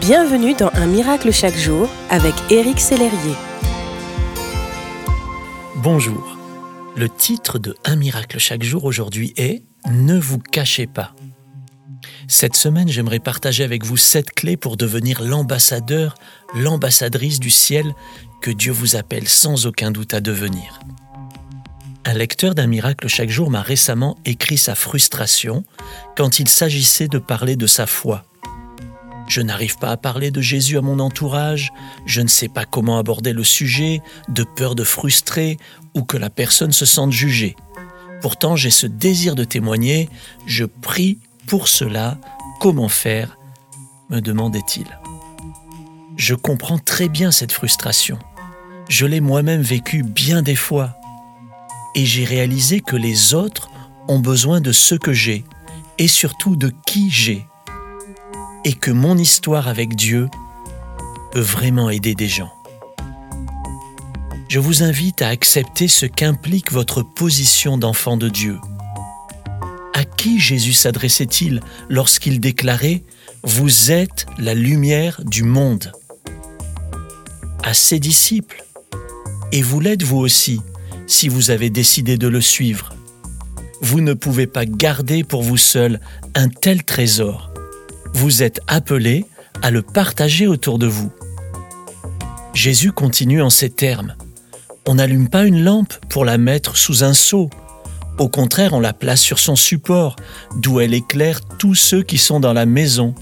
Bienvenue dans Un miracle chaque jour avec Éric Sellerier. Bonjour. Le titre de Un miracle chaque jour aujourd'hui est Ne vous cachez pas. Cette semaine, j'aimerais partager avec vous sept clés pour devenir l'ambassadeur, l'ambassadrice du ciel que Dieu vous appelle sans aucun doute à devenir. Un lecteur d'un miracle chaque jour m'a récemment écrit sa frustration quand il s'agissait de parler de sa foi. Je n'arrive pas à parler de Jésus à mon entourage, je ne sais pas comment aborder le sujet, de peur de frustrer ou que la personne se sente jugée. Pourtant, j'ai ce désir de témoigner, je prie pour cela, comment faire? me demandait-il. Je comprends très bien cette frustration. Je l'ai moi-même vécue bien des fois et j'ai réalisé que les autres ont besoin de ce que j'ai et surtout de qui j'ai et que mon histoire avec Dieu peut vraiment aider des gens. Je vous invite à accepter ce qu'implique votre position d'enfant de Dieu. À qui Jésus s'adressait-il lorsqu'il déclarait ⁇ Vous êtes la lumière du monde ⁇ À ses disciples. Et vous l'êtes vous aussi si vous avez décidé de le suivre. Vous ne pouvez pas garder pour vous seul un tel trésor. Vous êtes appelé à le partager autour de vous. Jésus continue en ces termes. On n'allume pas une lampe pour la mettre sous un seau. Au contraire, on la place sur son support, d'où elle éclaire tous ceux qui sont dans la maison.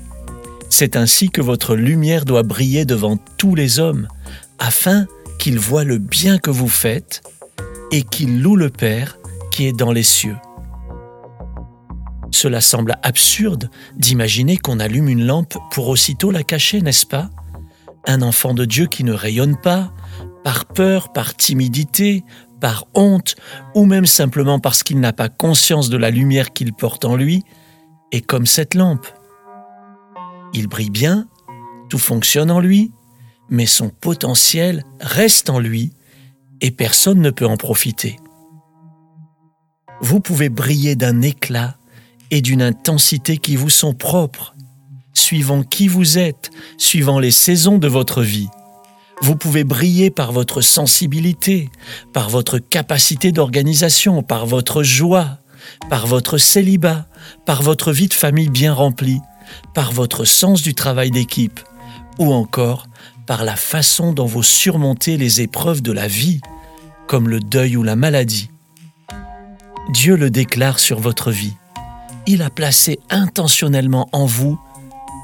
C'est ainsi que votre lumière doit briller devant tous les hommes, afin qu'ils voient le bien que vous faites et qu'il loue le Père qui est dans les cieux. Cela semble absurde d'imaginer qu'on allume une lampe pour aussitôt la cacher, n'est-ce pas? Un enfant de Dieu qui ne rayonne pas, par peur, par timidité, par honte, ou même simplement parce qu'il n'a pas conscience de la lumière qu'il porte en lui, est comme cette lampe. Il brille bien, tout fonctionne en lui, mais son potentiel reste en lui et personne ne peut en profiter. Vous pouvez briller d'un éclat et d'une intensité qui vous sont propres, suivant qui vous êtes, suivant les saisons de votre vie. Vous pouvez briller par votre sensibilité, par votre capacité d'organisation, par votre joie, par votre célibat, par votre vie de famille bien remplie, par votre sens du travail d'équipe, ou encore par la façon dont vous surmontez les épreuves de la vie, comme le deuil ou la maladie. Dieu le déclare sur votre vie. Il a placé intentionnellement en vous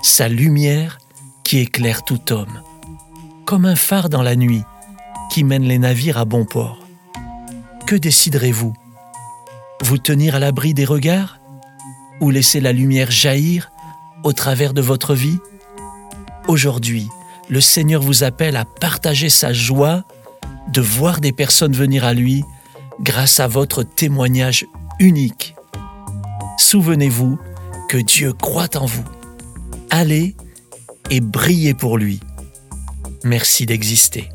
sa lumière qui éclaire tout homme, comme un phare dans la nuit qui mène les navires à bon port. Que déciderez-vous? Vous tenir à l'abri des regards ou laisser la lumière jaillir au travers de votre vie? Aujourd'hui, le Seigneur vous appelle à partager sa joie de voir des personnes venir à lui grâce à votre témoignage unique. Souvenez-vous que Dieu croit en vous. Allez et brillez pour lui. Merci d'exister.